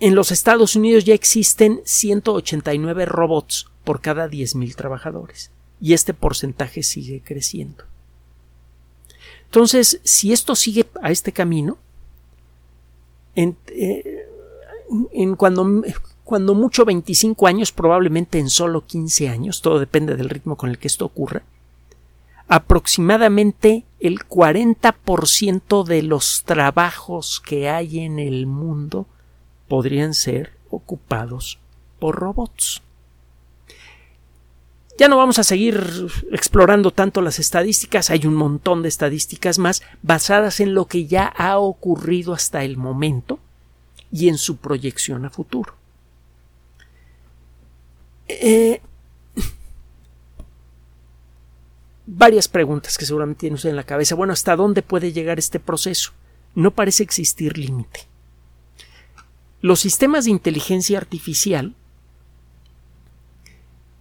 en, los Estados Unidos ya existen 189 robots por cada 10.000 trabajadores y este porcentaje sigue creciendo. Entonces, si esto sigue a este camino, en, eh, cuando, cuando mucho 25 años, probablemente en solo 15 años, todo depende del ritmo con el que esto ocurra, aproximadamente el 40% de los trabajos que hay en el mundo podrían ser ocupados por robots. Ya no vamos a seguir explorando tanto las estadísticas, hay un montón de estadísticas más basadas en lo que ya ha ocurrido hasta el momento y en su proyección a futuro. Eh, varias preguntas que seguramente tiene usted en la cabeza. Bueno, ¿hasta dónde puede llegar este proceso? No parece existir límite. Los sistemas de inteligencia artificial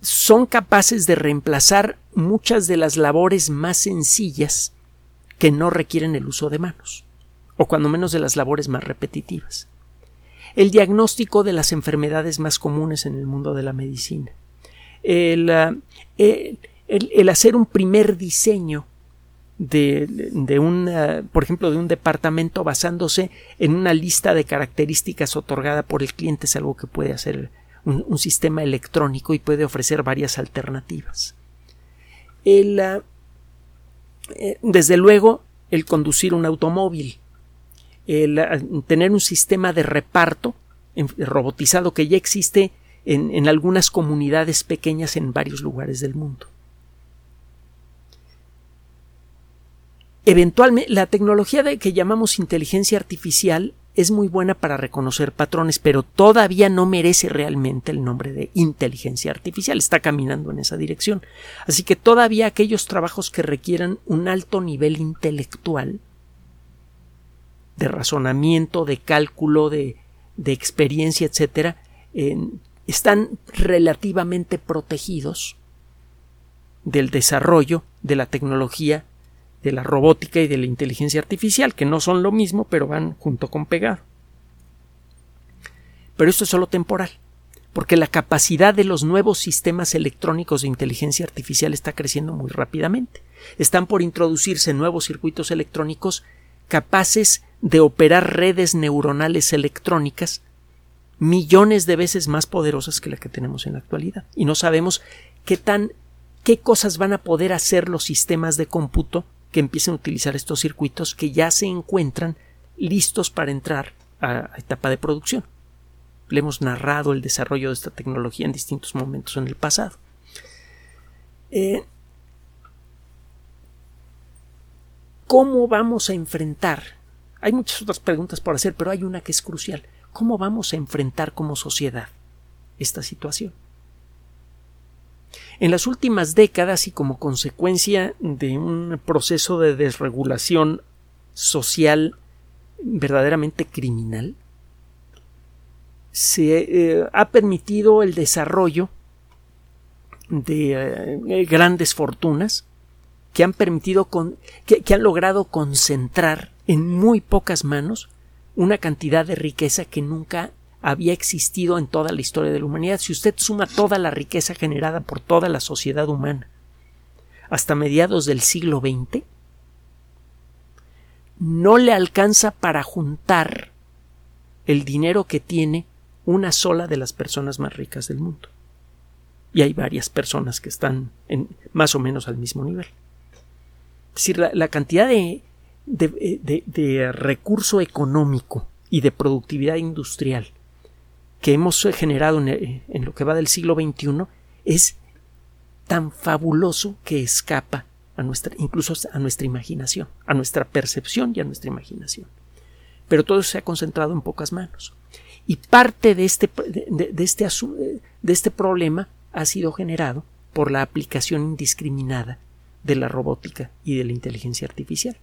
son capaces de reemplazar muchas de las labores más sencillas que no requieren el uso de manos, o cuando menos de las labores más repetitivas. El diagnóstico de las enfermedades más comunes en el mundo de la medicina. El, ah, hacer un primer diseño de, de un, ah, por ejemplo, de un departamento basándose en una lista de características otorgada por el cliente es algo que puede hacer un, sistema electrónico y puede ofrecer varias alternativas. Ah, eh, desde luego, el conducir un automóvil, el tener un sistema de reparto robotizado que ya existe en, algunas comunidades pequeñas en varios lugares del mundo. Eventualmente, la tecnología de que llamamos inteligencia artificial es muy buena para reconocer patrones, pero todavía no merece realmente el nombre de inteligencia artificial. Está caminando en esa dirección. Así que todavía aquellos trabajos que requieran un alto nivel intelectual, de razonamiento, de cálculo, de, de experiencia, etcétera, están relativamente protegidos del desarrollo de la tecnología, de la robótica y de la inteligencia artificial, que no son lo mismo, pero van junto con pegado. Pero esto es solo temporal, porque la capacidad de los nuevos sistemas electrónicos de inteligencia artificial está creciendo muy rápidamente. Están por introducirse nuevos circuitos electrónicos capaces de operar redes neuronales electrónicas millones de veces más poderosas que la que tenemos en la actualidad. Y no sabemos qué tan qué cosas van a poder hacer los sistemas de cómputo que empiecen a utilizar estos circuitos que ya se encuentran listos para entrar a, etapa de producción. Le hemos narrado el desarrollo de esta tecnología en distintos momentos en el pasado. Eh, ¿Cómo vamos a enfrentar? Hay muchas otras preguntas por hacer, pero hay una que es crucial. ¿Cómo vamos a enfrentar como sociedad esta situación? En las últimas décadas y como consecuencia de un proceso de desregulación social verdaderamente criminal, se eh, ha permitido el desarrollo de eh, grandes fortunas que han permitido que han logrado concentrar en muy pocas manos una cantidad de riqueza que nunca había existido en toda la historia de la humanidad. Si usted suma toda la riqueza generada por toda la sociedad humana hasta mediados del siglo XX, no le alcanza para juntar el dinero que tiene una sola de las personas más ricas del mundo. Y hay varias personas que están en más o menos al mismo nivel. Es decir, la cantidad de de, recurso económico y de productividad industrial que hemos generado en, en, lo que va del siglo XXI es tan fabuloso que escapa a nuestra, incluso a nuestra imaginación, a nuestra percepción y a nuestra imaginación. Pero todo se ha concentrado en pocas manos. Y parte de este, de este, de este problema ha sido generado por la aplicación indiscriminada de la robótica y de la inteligencia artificial.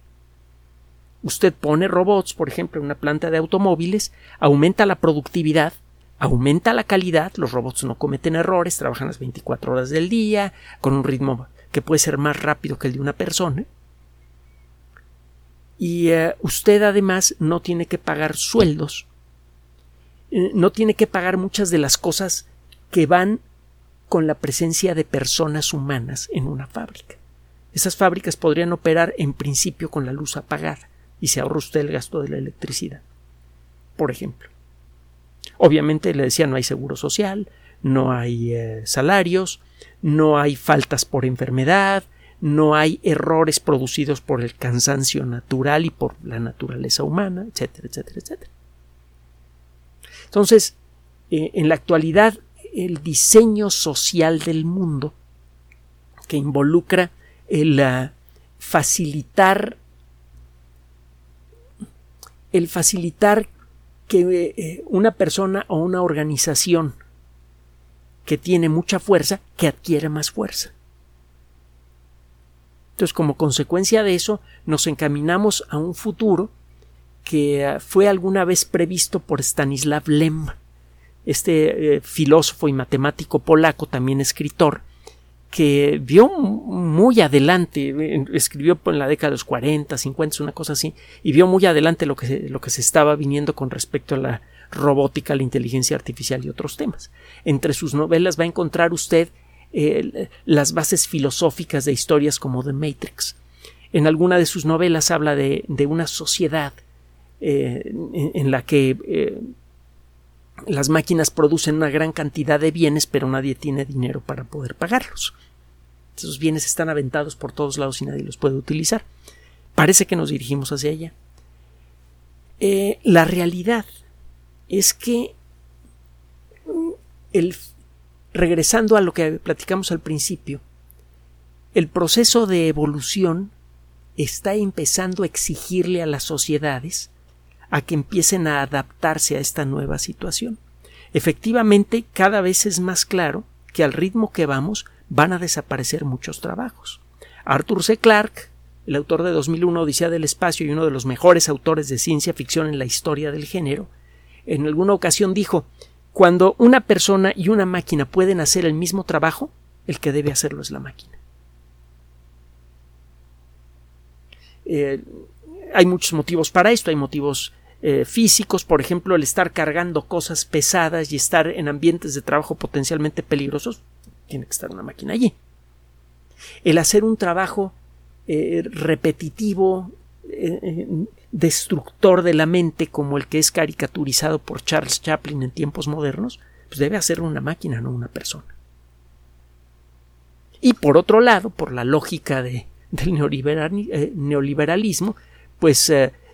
Usted pone robots, por ejemplo, en una planta de automóviles, aumenta la productividad, aumenta la calidad, los robots no cometen errores, trabajan las 24 horas del día, con un ritmo que puede ser más rápido que el de una persona. Y eh, usted además no tiene que pagar sueldos, eh, no tiene que pagar muchas de las cosas que van con la presencia de personas humanas en una fábrica. Esas fábricas podrían operar en principio con la luz apagada y se ahorra usted el gasto de la electricidad. Por ejemplo. Obviamente le decía no hay seguro social, no hay eh, salarios, no hay faltas por enfermedad, no hay errores producidos por el cansancio natural y por la naturaleza humana, etcétera, etcétera, etcétera. Entonces, eh, en la actualidad, el diseño social del mundo que involucra el eh, facilitar el facilitar que eh, una persona o una organización que tiene mucha fuerza, que adquiere más fuerza. Entonces, como consecuencia de eso, nos encaminamos a un futuro que eh, fue alguna vez previsto por Stanislav Lem, este eh, filósofo y matemático polaco, también escritor, que vio muy adelante, escribió en la década de los 40, 50, una cosa así, y vio muy adelante lo que, se, lo que se estaba viniendo con respecto a la robótica, la inteligencia artificial y otros temas. Entre sus novelas va a encontrar usted eh, las bases filosóficas de historias como The Matrix. En alguna de sus novelas habla de, una sociedad eh, en, la que eh, las máquinas producen una gran cantidad de bienes, pero nadie tiene dinero para poder pagarlos. Esos bienes están aventados por todos lados y nadie los puede utilizar. Parece que nos dirigimos hacia allá. Eh, la realidad es que el, regresando a lo que platicamos al principio, el proceso de evolución está empezando a exigirle a las sociedades a que empiecen a adaptarse a esta nueva situación. Efectivamente, cada vez es más claro que al ritmo que vamos van a desaparecer muchos trabajos. Arthur C. Clarke, el autor de 2001 Odisea del Espacio y uno de los mejores autores de ciencia ficción en la historia del género, en alguna ocasión dijo cuando una persona y una máquina pueden hacer el mismo trabajo, el que debe hacerlo es la máquina. Eh, hay muchos motivos para esto, hay motivos eh, físicos, por ejemplo, el estar cargando cosas pesadas y estar en ambientes de trabajo potencialmente peligrosos, tiene que estar una máquina allí. El hacer un trabajo eh, repetitivo, eh, destructor de la mente, como el que es caricaturizado por Charles Chaplin en tiempos modernos, pues debe hacer una máquina, no una persona. Y por otro lado, por la lógica de, del neoliberalismo, pues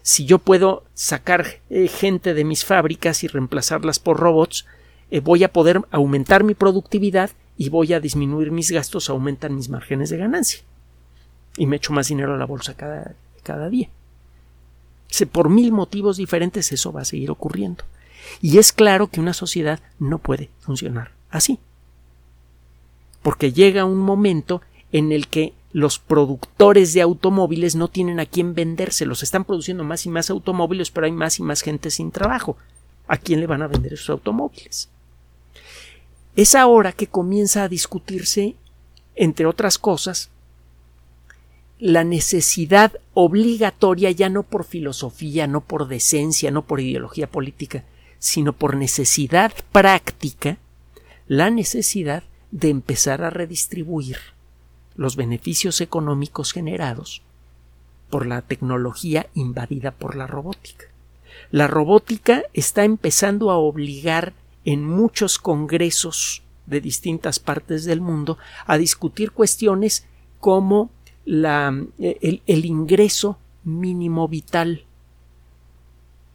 si yo puedo sacar eh, gente de mis fábricas y reemplazarlas por robots, eh, voy a poder aumentar mi productividad y voy a disminuir mis gastos, aumentan mis márgenes de ganancia. Y me echo más dinero a la bolsa cada, cada día. Por mil motivos diferentes eso va a seguir ocurriendo. Y es claro que una sociedad no puede funcionar así. Porque llega un momento en el que los productores de automóviles no tienen a quién vendérselos. Están produciendo más y más automóviles, pero hay más y más gente sin trabajo. ¿A quién le van a vender esos automóviles? Es ahora que comienza a discutirse, entre otras cosas, la necesidad obligatoria ya no por filosofía, no por decencia, no por ideología política, sino por necesidad práctica, la necesidad de empezar a redistribuir los beneficios económicos generados por la tecnología invadida por la robótica. La robótica está empezando a obligar en muchos congresos de distintas partes del mundo a discutir cuestiones como el, el ingreso mínimo vital,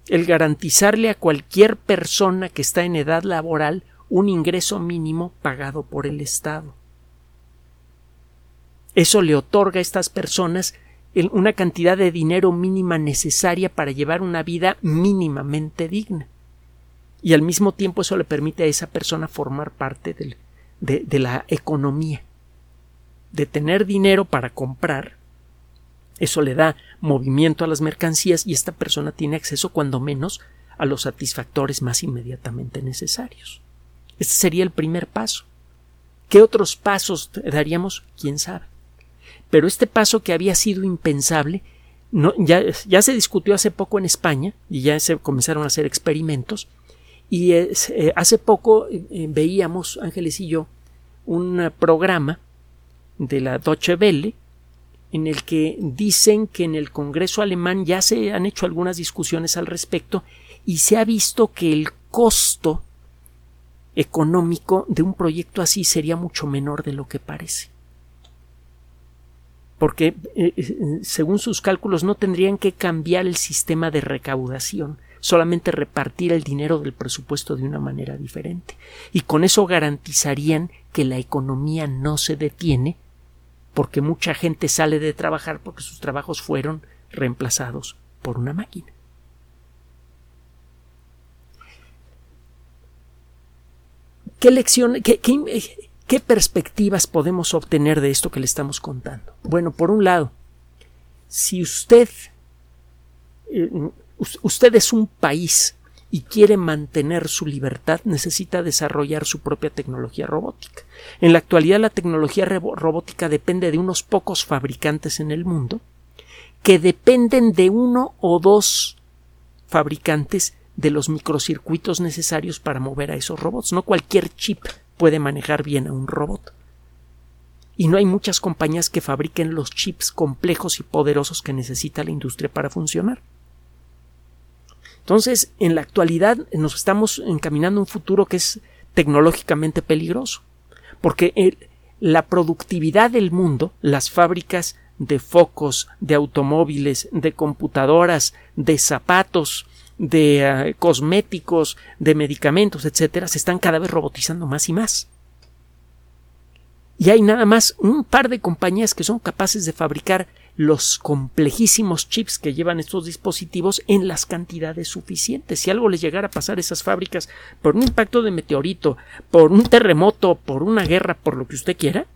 el garantizarle a cualquier persona que está en edad laboral un ingreso mínimo pagado por el Estado. Eso le otorga a estas personas una cantidad de dinero mínima necesaria para llevar una vida mínimamente digna. Y al mismo tiempo eso le permite a esa persona formar parte de, de la economía. De tener dinero para comprar, eso le da movimiento a las mercancías y esta persona tiene acceso cuando menos a los satisfactores más inmediatamente necesarios. Este sería el primer paso. ¿Qué otros pasos daríamos? ¿Quién sabe? Pero este paso que había sido impensable ya, se discutió hace poco en España y ya se comenzaron a hacer experimentos. Y eh, hace poco eh, veíamos Ángeles y yo un programa de la Deutsche Welle en el que dicen que en el Congreso alemán ya se han hecho algunas discusiones al respecto y se ha visto que el costo económico de un proyecto así sería mucho menor de lo que parece porque eh, eh, según sus cálculos no tendrían que cambiar el sistema de recaudación, solamente repartir el dinero del presupuesto de una manera diferente. Y con eso garantizarían que la economía no se detiene porque mucha gente sale de trabajar porque sus trabajos fueron reemplazados por una máquina. ¿Qué lección, qué, ¿Qué perspectivas podemos obtener de esto que le estamos contando? Bueno, por un lado, si usted, eh, usted es un país y quiere mantener su libertad, necesita desarrollar su propia tecnología robótica. En la actualidad la tecnología robótica depende de unos pocos fabricantes en el mundo que dependen de uno o dos fabricantes de los microcircuitos necesarios para mover a esos robots. No cualquier chip puede manejar bien a un robot. Y no hay muchas compañías que fabriquen los chips complejos y poderosos que necesita la industria para funcionar. Entonces, en la actualidad nos estamos encaminando a un futuro que es tecnológicamente peligroso, porque la productividad del mundo, las fábricas de focos, de automóviles, de computadoras, de zapatos, de eh, cosméticos, de medicamentos, etcétera, se están cada vez robotizando más y más. Y hay nada más un par de compañías que son capaces de fabricar los complejísimos chips que llevan estos dispositivos en las cantidades suficientes. Si algo les llegara a pasar a esas fábricas por un impacto de meteorito, por un terremoto, por una guerra, por lo que usted quiera,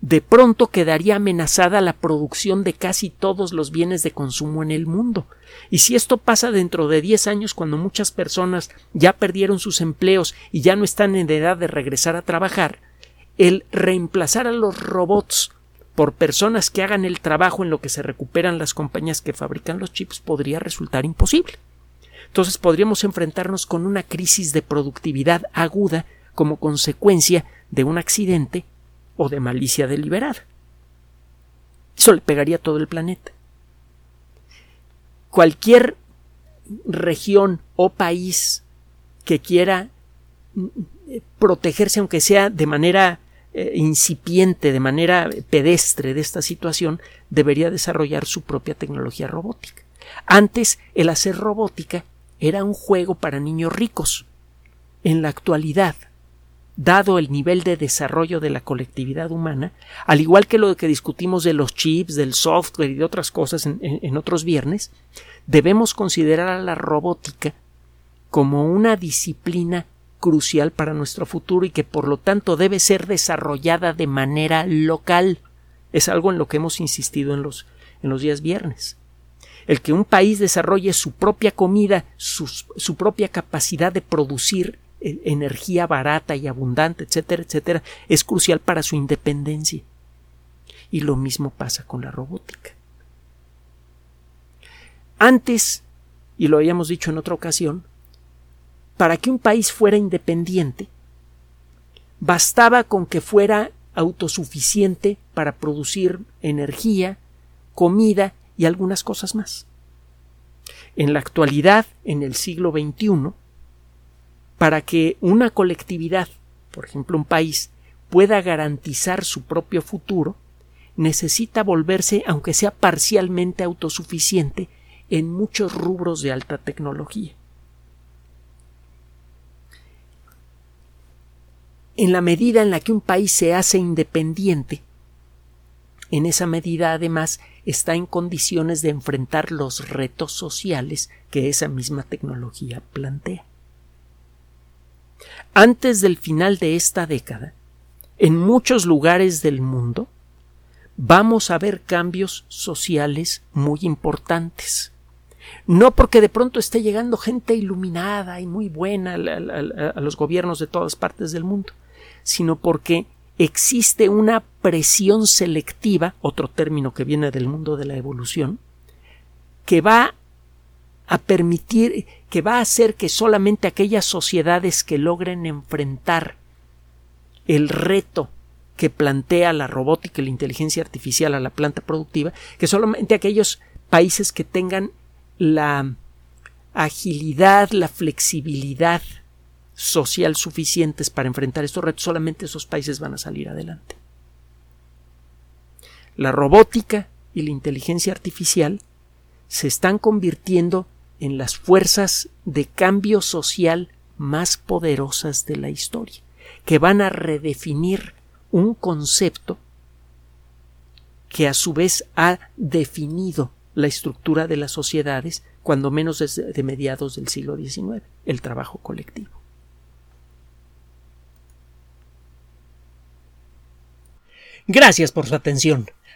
de pronto quedaría amenazada la producción de casi todos los bienes de consumo en el mundo. Y si esto pasa dentro de 10 años, cuando muchas personas ya perdieron sus empleos y ya no están en edad de regresar a trabajar, el reemplazar a los robots por personas que hagan el trabajo en lo que se recuperan las compañías que fabrican los chips podría resultar imposible. Entonces podríamos enfrentarnos con una crisis de productividad aguda como consecuencia de un accidente o de malicia deliberada. Eso le pegaría a todo el planeta. Cualquier región o país que quiera protegerse, aunque sea de manera eh, incipiente, de manera pedestre de esta situación, debería desarrollar su propia tecnología robótica. Antes, el hacer robótica era un juego para niños ricos. En la actualidad, dado el nivel de desarrollo de la colectividad humana, al igual que lo que discutimos de los chips, del software y de otras cosas en, otros viernes, debemos considerar a la robótica como una disciplina crucial para nuestro futuro y que por lo tanto debe ser desarrollada de manera local. Es algo en lo que hemos insistido en los, en los días viernes. El que un país desarrolle su propia comida, su, propia capacidad de producir energía barata y abundante, etcétera, etcétera, es crucial para su independencia. Y lo mismo pasa con la robótica. Antes, y lo habíamos dicho en otra ocasión, para que un país fuera independiente, bastaba con que fuera autosuficiente para producir energía, comida y algunas cosas más. En la actualidad, en el siglo XXI, para que una colectividad, por ejemplo un país, pueda garantizar su propio futuro, necesita volverse, aunque sea parcialmente autosuficiente, en muchos rubros de alta tecnología. en la medida en la que un país se hace independiente, en esa medida además está en condiciones de enfrentar los retos sociales que esa misma tecnología plantea. Antes del final de esta década, en muchos lugares del mundo, vamos a ver cambios sociales muy importantes. No porque de pronto esté llegando gente iluminada y muy buena a, los gobiernos de todas partes del mundo, sino porque existe una presión selectiva, otro término que viene del mundo de la evolución, que va a permitir, que va a hacer que solamente aquellas sociedades que logren enfrentar el reto que plantea la robótica y la inteligencia artificial a la planta productiva, que solamente aquellos países que tengan la agilidad, la flexibilidad social suficientes para enfrentar estos retos, solamente esos países van a salir adelante. La robótica y la inteligencia artificial se están convirtiendo en las fuerzas de cambio social más poderosas de la historia, que van a redefinir un concepto que a su vez ha definido la estructura de las sociedades, cuando menos desde mediados del siglo XIX, el trabajo colectivo. Gracias por su atención.